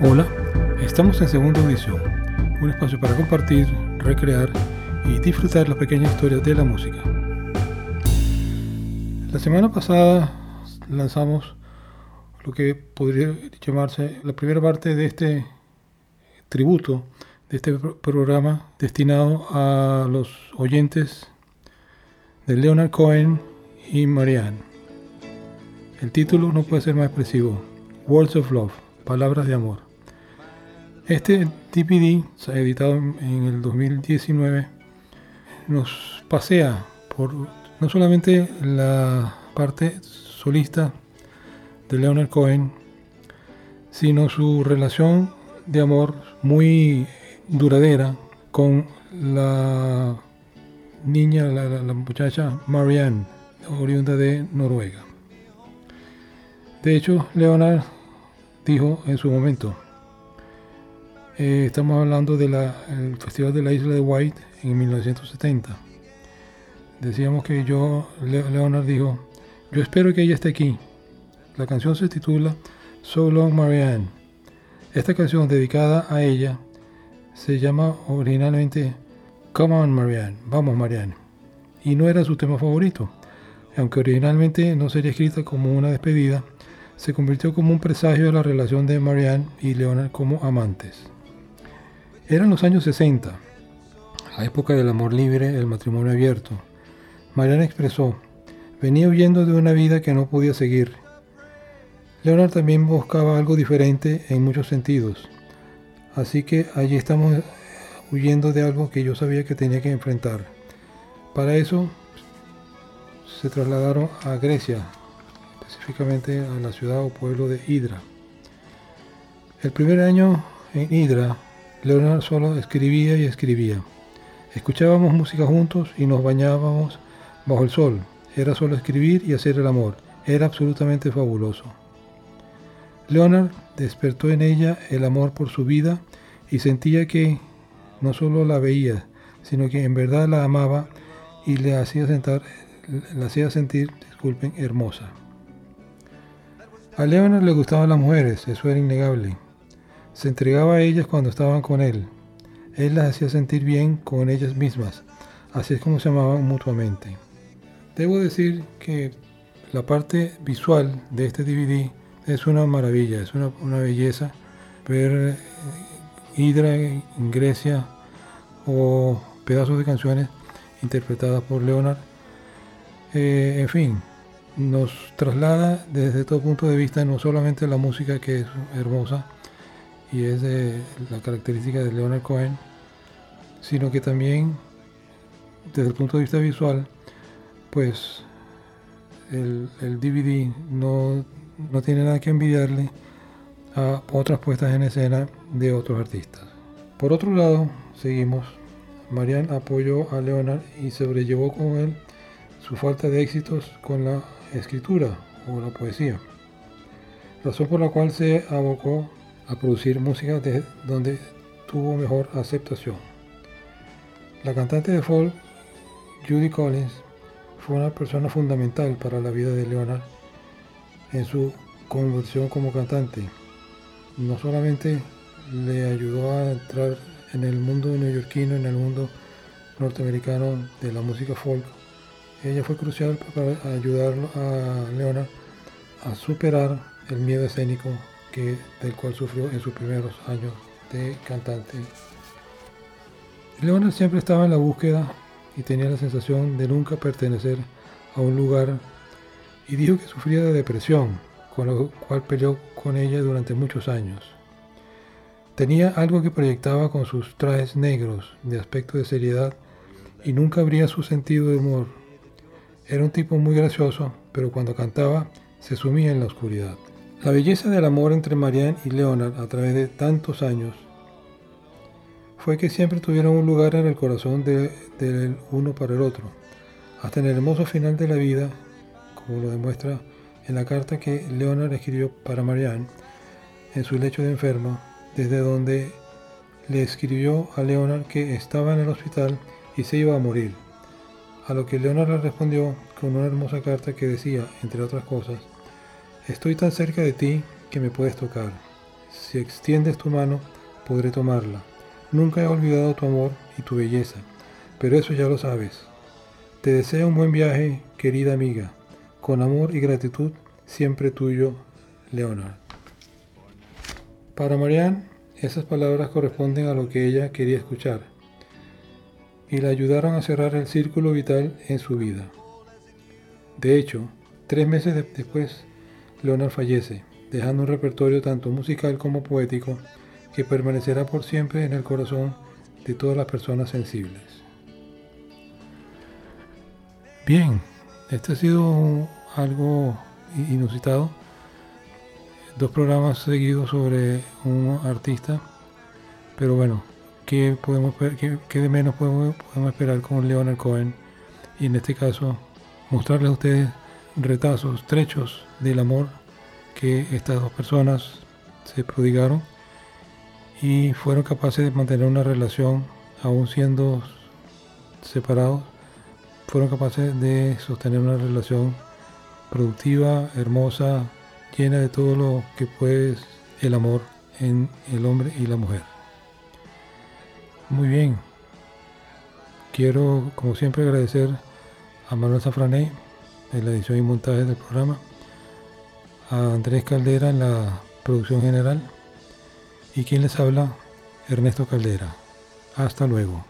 Hola, estamos en segunda audición, un espacio para compartir, recrear y disfrutar las pequeñas historias de la música. La semana pasada lanzamos lo que podría llamarse la primera parte de este tributo, de este programa destinado a los oyentes de Leonard Cohen y Marianne. El título no puede ser más expresivo, Words of Love, Palabras de Amor. Este DVD, editado en el 2019, nos pasea por no solamente la parte solista de Leonard Cohen, sino su relación de amor muy duradera con la niña, la, muchacha Marianne, oriunda de Noruega. De hecho, Leonard dijo en su momento, eh, estamos hablando del Festival de la Isla de White en 1970. Decíamos que yo, Leonard dijo, yo espero que ella esté aquí. La canción se titula So Long Marianne. Esta canción dedicada a ella se llama originalmente Come on Marianne, vamos Marianne. Y no era su tema favorito. Aunque originalmente no sería escrita como una despedida, se convirtió como un presagio de la relación de Marianne y Leonard como amantes. Eran los años 60, la época del amor libre, el matrimonio abierto. Mariana expresó, venía huyendo de una vida que no podía seguir. Leonard también buscaba algo diferente en muchos sentidos. Así que allí estamos huyendo de algo que yo sabía que tenía que enfrentar. Para eso se trasladaron a Grecia, específicamente a la ciudad o pueblo de Hydra. El primer año en Hydra Leonard solo escribía y escribía. Escuchábamos música juntos y nos bañábamos bajo el sol. Era solo escribir y hacer el amor. Era absolutamente fabuloso. Leonard despertó en ella el amor por su vida y sentía que no solo la veía, sino que en verdad la amaba y le hacía, sentar, la hacía sentir disculpen, hermosa. A Leonard le gustaban las mujeres, eso era innegable. Se entregaba a ellas cuando estaban con él. Él las hacía sentir bien con ellas mismas. Así es como se amaban mutuamente. Debo decir que la parte visual de este DVD es una maravilla, es una, belleza ver eh, Hydra en Grecia o pedazos de canciones interpretadas por Leonard. Eh, en fin, nos traslada desde todo punto de vista no solamente la música que es hermosa, y es de la característica de Leonard Cohen, sino que también desde el punto de vista visual, pues el, DVD no, no tiene nada que envidiarle a otras puestas en escena de otros artistas. Por otro lado, seguimos, Marianne apoyó a Leonard y sobrellevó con él su falta de éxitos con la escritura o la poesía, razón por la cual se abocó a producir música de donde tuvo mejor aceptación. La cantante de folk Judy Collins fue una persona fundamental para la vida de Leonard en su conversión como cantante. No solamente le ayudó a entrar en el mundo neoyorquino, en el mundo norteamericano de la música folk, ella fue crucial para ayudar a Leonard a superar el miedo escénico del cual sufrió en sus primeros años de cantante. Leonard siempre estaba en la búsqueda y tenía la sensación de nunca pertenecer a un lugar y dijo que sufría de depresión, con lo cual peleó con ella durante muchos años. Tenía algo que proyectaba con sus trajes negros de aspecto de seriedad y nunca abría su sentido de humor. Era un tipo muy gracioso, pero cuando cantaba se sumía en la oscuridad. La belleza del amor entre Marianne y Leonard a través de tantos años fue que siempre tuvieron un lugar en el corazón del uno para el otro, hasta en el hermoso final de la vida, como lo demuestra en la carta que Leonard escribió para Marianne en su lecho de enfermo, desde donde le escribió a Leonard que estaba en el hospital y se iba a morir, a lo que Leonard le respondió con una hermosa carta que decía, entre otras cosas, Estoy tan cerca de ti que me puedes tocar. Si extiendes tu mano, podré tomarla. Nunca he olvidado tu amor y tu belleza, pero eso ya lo sabes. Te deseo un buen viaje, querida amiga. Con amor y gratitud, siempre tuyo, Leonard. Para Marianne, esas palabras corresponden a lo que ella quería escuchar y la ayudaron a cerrar el círculo vital en su vida. De hecho, tres meses después, Leonard fallece, dejando un repertorio tanto musical como poético que permanecerá por siempre en el corazón de todas las personas sensibles. Bien, este ha sido algo inusitado. Dos programas seguidos sobre un artista. Pero bueno, ¿qué, podemos, qué, de menos podemos, podemos esperar con Leonard Cohen? Y en este caso, mostrarles a ustedes retazos, trechos del amor que estas dos personas se prodigaron y fueron capaces de mantener una relación aún siendo separados, fueron capaces de sostener una relación productiva, hermosa, llena de todo lo que puede el amor en el hombre y la mujer. Muy bien, quiero como siempre agradecer a Manuel Zafrané en la edición y montaje del programa, a Andrés Caldera en la producción general y quien les habla, Ernesto Caldera. Hasta luego.